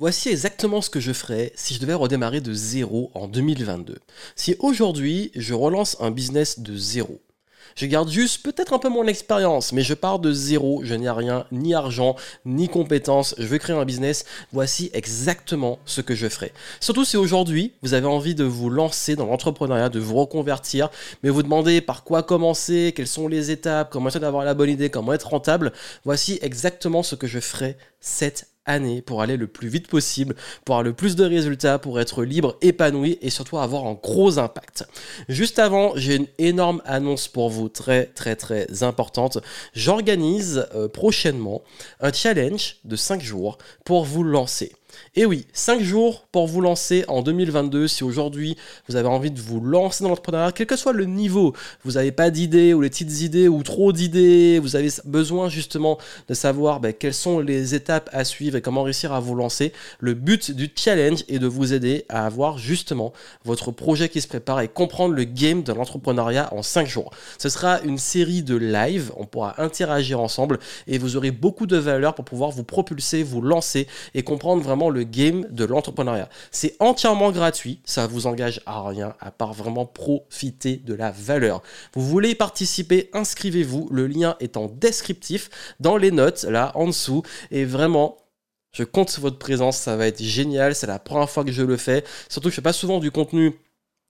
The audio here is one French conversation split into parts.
Voici exactement ce que je ferais si je devais redémarrer de zéro en 2022. Si aujourd'hui je relance un business de zéro. Je garde juste peut-être un peu mon expérience, mais je pars de zéro, je n'ai rien, ni argent, ni compétences, je veux créer un business, voici exactement ce que je ferai. Surtout si aujourd'hui, vous avez envie de vous lancer dans l'entrepreneuriat, de vous reconvertir, mais vous demandez par quoi commencer, quelles sont les étapes, comment essayer d'avoir la bonne idée, comment être rentable, voici exactement ce que je ferai cette année pour aller le plus vite possible, pour avoir le plus de résultats, pour être libre, épanoui et surtout avoir un gros impact. Juste avant, j'ai une énorme annonce pour vous, très très très importante. J'organise euh, prochainement un challenge de 5 jours pour vous lancer. Et oui, 5 jours pour vous lancer en 2022. Si aujourd'hui vous avez envie de vous lancer dans l'entrepreneuriat, quel que soit le niveau, vous n'avez pas d'idées ou les petites idées ou trop d'idées, vous avez besoin justement de savoir ben, quelles sont les étapes à suivre et comment réussir à vous lancer. Le but du challenge est de vous aider à avoir justement votre projet qui se prépare et comprendre le game de l'entrepreneuriat en 5 jours. Ce sera une série de live, on pourra interagir ensemble et vous aurez beaucoup de valeur pour pouvoir vous propulser, vous lancer et comprendre vraiment le game de l'entrepreneuriat. C'est entièrement gratuit, ça vous engage à rien à part vraiment profiter de la valeur. Vous voulez y participer, inscrivez-vous, le lien est en descriptif dans les notes là en dessous et vraiment je compte sur votre présence, ça va être génial, c'est la première fois que je le fais, surtout que je fais pas souvent du contenu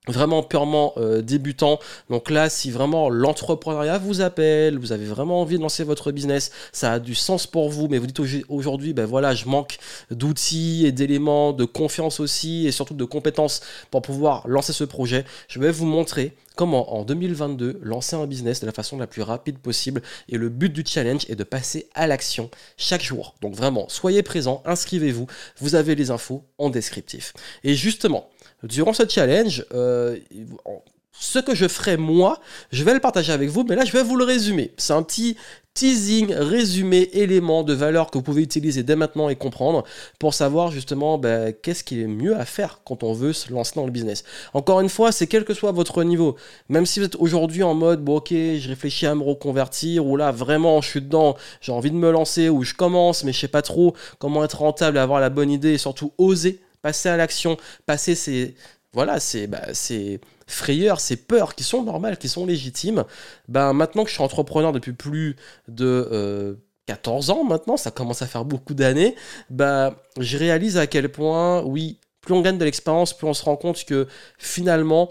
vraiment purement euh, débutant. Donc là, si vraiment l'entrepreneuriat vous appelle, vous avez vraiment envie de lancer votre business, ça a du sens pour vous, mais vous dites aujourd'hui, ben voilà, je manque d'outils et d'éléments, de confiance aussi, et surtout de compétences pour pouvoir lancer ce projet, je vais vous montrer comment en 2022 lancer un business de la façon la plus rapide possible. Et le but du challenge est de passer à l'action chaque jour. Donc vraiment, soyez présents, inscrivez-vous, vous avez les infos en descriptif. Et justement, durant ce challenge, euh, ce que je ferai moi, je vais le partager avec vous, mais là je vais vous le résumer. C'est un petit teasing, résumé, élément de valeur que vous pouvez utiliser dès maintenant et comprendre pour savoir justement ben, qu'est-ce qui est mieux à faire quand on veut se lancer dans le business. Encore une fois, c'est quel que soit votre niveau. Même si vous êtes aujourd'hui en mode, bon ok, je réfléchis à me reconvertir, ou là vraiment je suis dedans, j'ai envie de me lancer, ou je commence, mais je sais pas trop comment être rentable, avoir la bonne idée et surtout oser passer à l'action, passer ces, voilà, c'est bah, frayeurs, ces peurs qui sont normales, qui sont légitimes. Ben, maintenant que je suis entrepreneur depuis plus de 14 euh, ans maintenant, ça commence à faire beaucoup d'années, ben, je réalise à quel point, oui, plus on gagne de l'expérience, plus on se rend compte que finalement,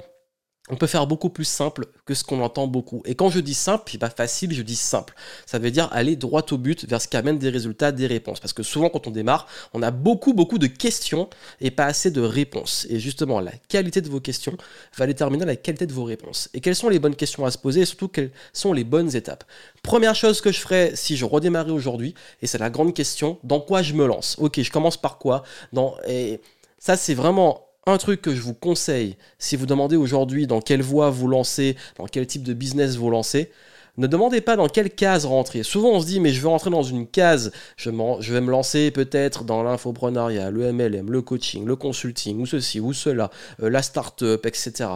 on peut faire beaucoup plus simple que ce qu'on entend beaucoup. Et quand je dis simple, pas facile, je dis simple. Ça veut dire aller droit au but vers ce qui amène des résultats, des réponses. Parce que souvent, quand on démarre, on a beaucoup, beaucoup de questions et pas assez de réponses. Et justement, la qualité de vos questions va déterminer la qualité de vos réponses. Et quelles sont les bonnes questions à se poser et surtout quelles sont les bonnes étapes? Première chose que je ferais si je redémarrais aujourd'hui, et c'est la grande question, dans quoi je me lance? Ok, je commence par quoi? Dans, Et ça, c'est vraiment un truc que je vous conseille, si vous demandez aujourd'hui dans quelle voie vous lancez, dans quel type de business vous lancez, ne demandez pas dans quelle case rentrer. Souvent on se dit mais je veux rentrer dans une case, je, vais me lancer peut-être dans l'infoprenariat, le MLM, le coaching, le consulting, ou ceci, ou cela, euh, la start-up, etc.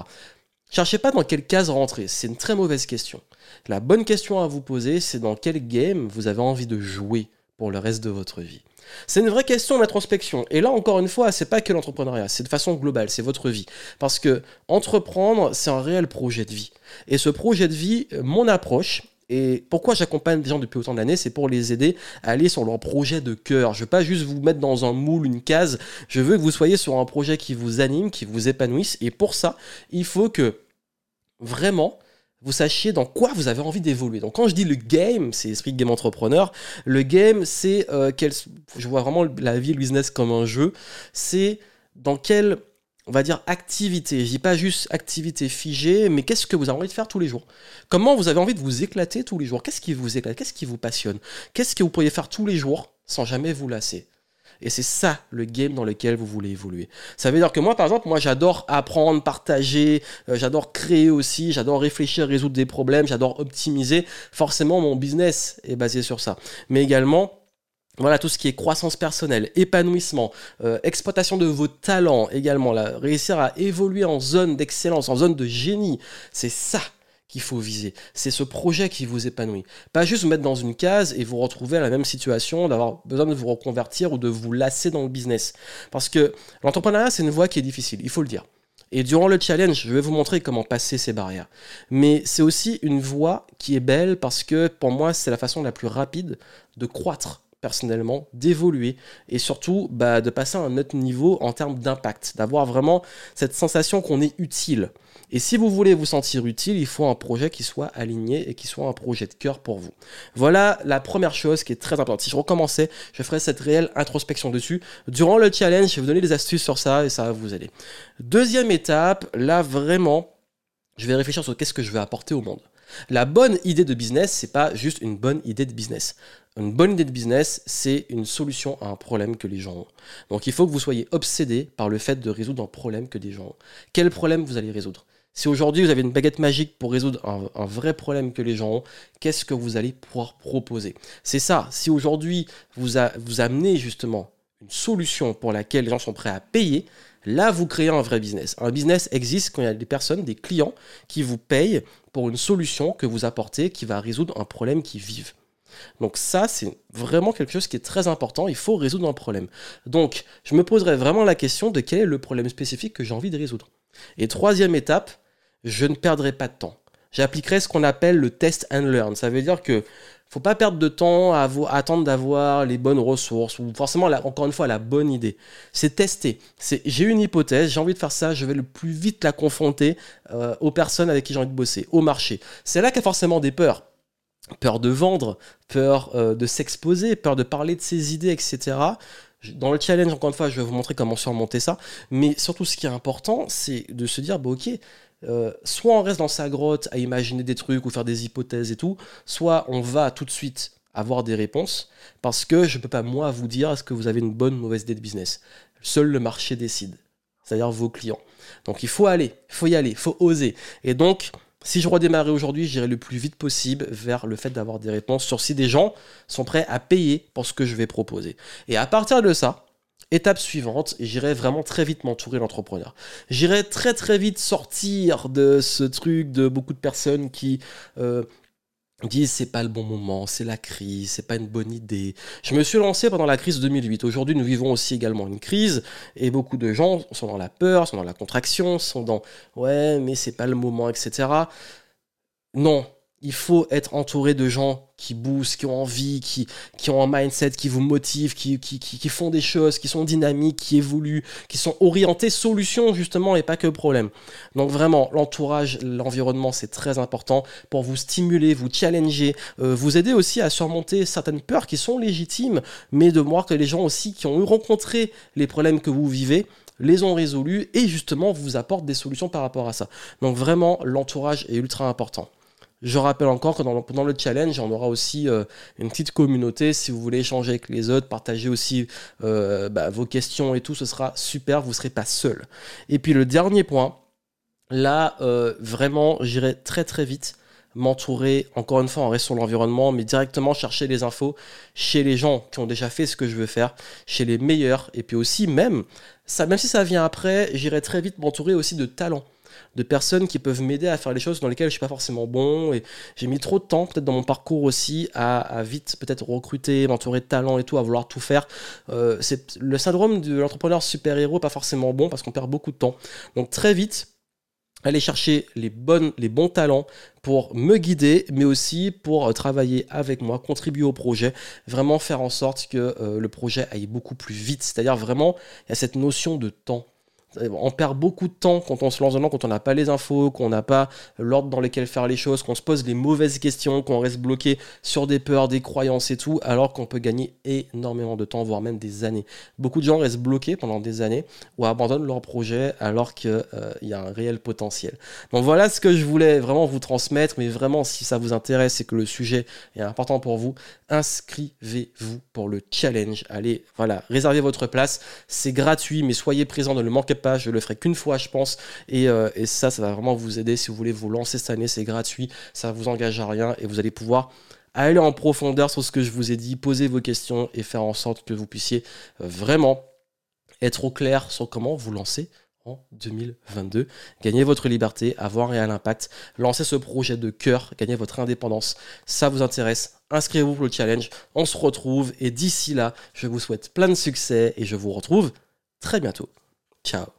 Cherchez pas dans quelle case rentrer, c'est une très mauvaise question. La bonne question à vous poser, c'est dans quel game vous avez envie de jouer pour le reste de votre vie. C'est une vraie question d'introspection. Et là, encore une fois, c'est pas que l'entrepreneuriat, c'est de façon globale, c'est votre vie. Parce que entreprendre, c'est un réel projet de vie. Et ce projet de vie, mon approche, et pourquoi j'accompagne des gens depuis autant d'années, c'est pour les aider à aller sur leur projet de cœur. Je veux pas juste vous mettre dans un moule, une case. Je veux que vous soyez sur un projet qui vous anime, qui vous épanouisse. Et pour ça, il faut que vraiment vous sachiez dans quoi vous avez envie d'évoluer. Donc quand je dis le game, c'est esprit game entrepreneur, le game c'est, euh, quel, je vois vraiment la vie, le business comme un jeu, c'est dans quelle, on va dire, activité, je dis pas juste activité figée, mais qu'est-ce que vous avez envie de faire tous les jours? Comment vous avez envie de vous éclater tous les jours? Qu'est-ce qui vous éclate? Qu'est-ce qui vous passionne? Qu'est-ce que vous pourriez faire tous les jours sans jamais vous lasser? Et c'est ça le game dans lequel vous voulez évoluer. Ça veut dire que moi, par exemple, moi j'adore apprendre, partager, euh, j'adore créer aussi, j'adore réfléchir, résoudre des problèmes, j'adore optimiser. Forcément, mon business est basé sur ça. Mais également, voilà, tout ce qui est croissance personnelle, épanouissement, euh, exploitation de vos talents également, là, réussir à évoluer en zone d'excellence, en zone de génie, c'est ça qu'il faut viser. C'est ce projet qui vous épanouit. Pas juste vous mettre dans une case et vous retrouver à la même situation, d'avoir besoin de vous reconvertir ou de vous lasser dans le business. Parce que l'entrepreneuriat, c'est une voie qui est difficile, il faut le dire. Et durant le challenge, je vais vous montrer comment passer ces barrières. Mais c'est aussi une voie qui est belle parce que pour moi, c'est la façon la plus rapide de croître personnellement, d'évoluer et surtout bah, de passer à un autre niveau en termes d'impact, d'avoir vraiment cette sensation qu'on est utile. Et si vous voulez vous sentir utile, il faut un projet qui soit aligné et qui soit un projet de cœur pour vous. Voilà la première chose qui est très importante. Si je recommençais, je ferais cette réelle introspection dessus. Durant le challenge, je vais vous donner des astuces sur ça et ça va vous aider. Deuxième étape, là vraiment, je vais réfléchir sur qu'est-ce que je vais apporter au monde. La bonne idée de business, c'est pas juste une bonne idée de business. Une bonne idée de business, c'est une solution à un problème que les gens ont. Donc il faut que vous soyez obsédé par le fait de résoudre un problème que des gens ont. Quel problème vous allez résoudre? Si aujourd'hui vous avez une baguette magique pour résoudre un, vrai problème que les gens ont, qu'est-ce que vous allez pouvoir proposer? C'est ça. Si aujourd'hui vous, vous amenez justement une solution pour laquelle les gens sont prêts à payer, là vous créez un vrai business. Un business existe quand il y a des personnes, des clients qui vous payent pour une solution que vous apportez qui va résoudre un problème qu'ils vivent. Donc ça, c'est vraiment quelque chose qui est très important. Il faut résoudre un problème. Donc, je me poserai vraiment la question de quel est le problème spécifique que j'ai envie de résoudre. Et troisième étape, je ne perdrai pas de temps. J'appliquerai ce qu'on appelle le test and learn. Ça veut dire que faut pas perdre de temps à, attendre d'avoir les bonnes ressources ou forcément, encore une fois, la bonne idée. C'est tester. J'ai une hypothèse, j'ai envie de faire ça, je vais le plus vite la confronter euh, aux personnes avec qui j'ai envie de bosser, au marché. C'est là qu'il y a forcément des peurs. Peur de vendre, peur euh, de s'exposer, peur de parler de ses idées, etc. Dans le challenge, encore une fois, je vais vous montrer comment surmonter ça. Mais surtout, ce qui est important, c'est de se dire, bah, ok, euh, soit on reste dans sa grotte à imaginer des trucs ou faire des hypothèses et tout, soit on va tout de suite avoir des réponses, parce que je ne peux pas moi vous dire est-ce que vous avez une bonne ou mauvaise idée de business. Seul le marché décide, c'est-à-dire vos clients. Donc il faut aller, il faut y aller, il faut oser. Et donc, si je redémarrais aujourd'hui, j'irai le plus vite possible vers le fait d'avoir des réponses sur si des gens sont prêts à payer pour ce que je vais proposer. Et à partir de ça, Étape suivante, j'irai vraiment très vite m'entourer l'entrepreneur. J'irai très très vite sortir de ce truc de beaucoup de personnes qui euh, disent c'est pas le bon moment, c'est la crise, c'est pas une bonne idée. Je me suis lancé pendant la crise 2008. Aujourd'hui, nous vivons aussi également une crise et beaucoup de gens sont dans la peur, sont dans la contraction, sont dans ouais, mais c'est pas le moment, etc. Non, il faut être entouré de gens qui boostent, qui ont envie, qui, qui ont un mindset qui vous motive, qui, qui, qui, font des choses, qui sont dynamiques, qui évoluent, qui sont orientés solutions justement et pas que problème. Donc vraiment, l'entourage, l'environnement, c'est très important pour vous stimuler, vous challenger, euh, vous aider aussi à surmonter certaines peurs qui sont légitimes, mais de voir que les gens aussi qui ont eu rencontré les problèmes que vous vivez, les ont résolus et justement vous apportent des solutions par rapport à ça. Donc vraiment, l'entourage est ultra important. Je rappelle encore que dans, pendant le challenge, on aura aussi euh, une petite communauté. Si vous voulez échanger avec les autres, partager aussi euh, bah, vos questions et tout, ce sera super. Vous ne serez pas seul. Et puis le dernier point, là, euh, vraiment, j'irai très très vite m'entourer, encore une fois, en restant sur l'environnement, mais directement chercher les infos chez les gens qui ont déjà fait ce que je veux faire, chez les meilleurs. Et puis aussi, même, ça, même si ça vient après, j'irai très vite m'entourer aussi de talents de personnes qui peuvent m'aider à faire les choses dans lesquelles je suis pas forcément bon. Et j'ai mis trop de temps, peut-être dans mon parcours aussi, à, vite peut-être recruter, m'entourer de talents et tout, à vouloir tout faire. Euh, c'est le syndrome de l'entrepreneur super-héros pas forcément bon parce qu'on perd beaucoup de temps. Donc très vite, aller chercher les, bonnes, les bons talents pour me guider, mais aussi pour euh, travailler avec moi, contribuer au projet, vraiment faire en sorte que euh, le projet aille beaucoup plus vite. C'est-à-dire vraiment, il y a cette notion de temps on perd beaucoup de temps quand on se lance dedans, quand on n'a pas les infos, qu'on n'a pas l'ordre dans lequel faire les choses, qu'on se pose les mauvaises questions, qu'on reste bloqué sur des peurs, des croyances et tout, alors qu'on peut gagner énormément de temps, voire même des années. Beaucoup de gens restent bloqués pendant des années ou abandonnent leur projet alors qu'il euh, y a un réel potentiel. Donc voilà ce que je voulais vraiment vous transmettre, mais vraiment si ça vous intéresse et que le sujet est important pour vous, inscrivez-vous pour le challenge. Allez, voilà, réservez votre place, c'est gratuit, mais soyez présent, ne le manquez pas, je le ferai qu'une fois, je pense. Euh, et, ça, ça va vraiment vous aider si vous voulez vous lancer cette année. C'est gratuit, ça vous engage à rien et vous allez pouvoir aller en profondeur sur ce que je vous ai dit, poser vos questions et faire en sorte que vous puissiez euh, vraiment être au clair sur comment vous lancer en 2022. Gagner votre liberté, avoir un réel impact, lancer ce projet de cœur, gagner votre indépendance. Ça vous intéresse Inscrivez-vous pour le challenge. On se retrouve et d'ici là, je vous souhaite plein de succès et je vous retrouve très bientôt. Ciao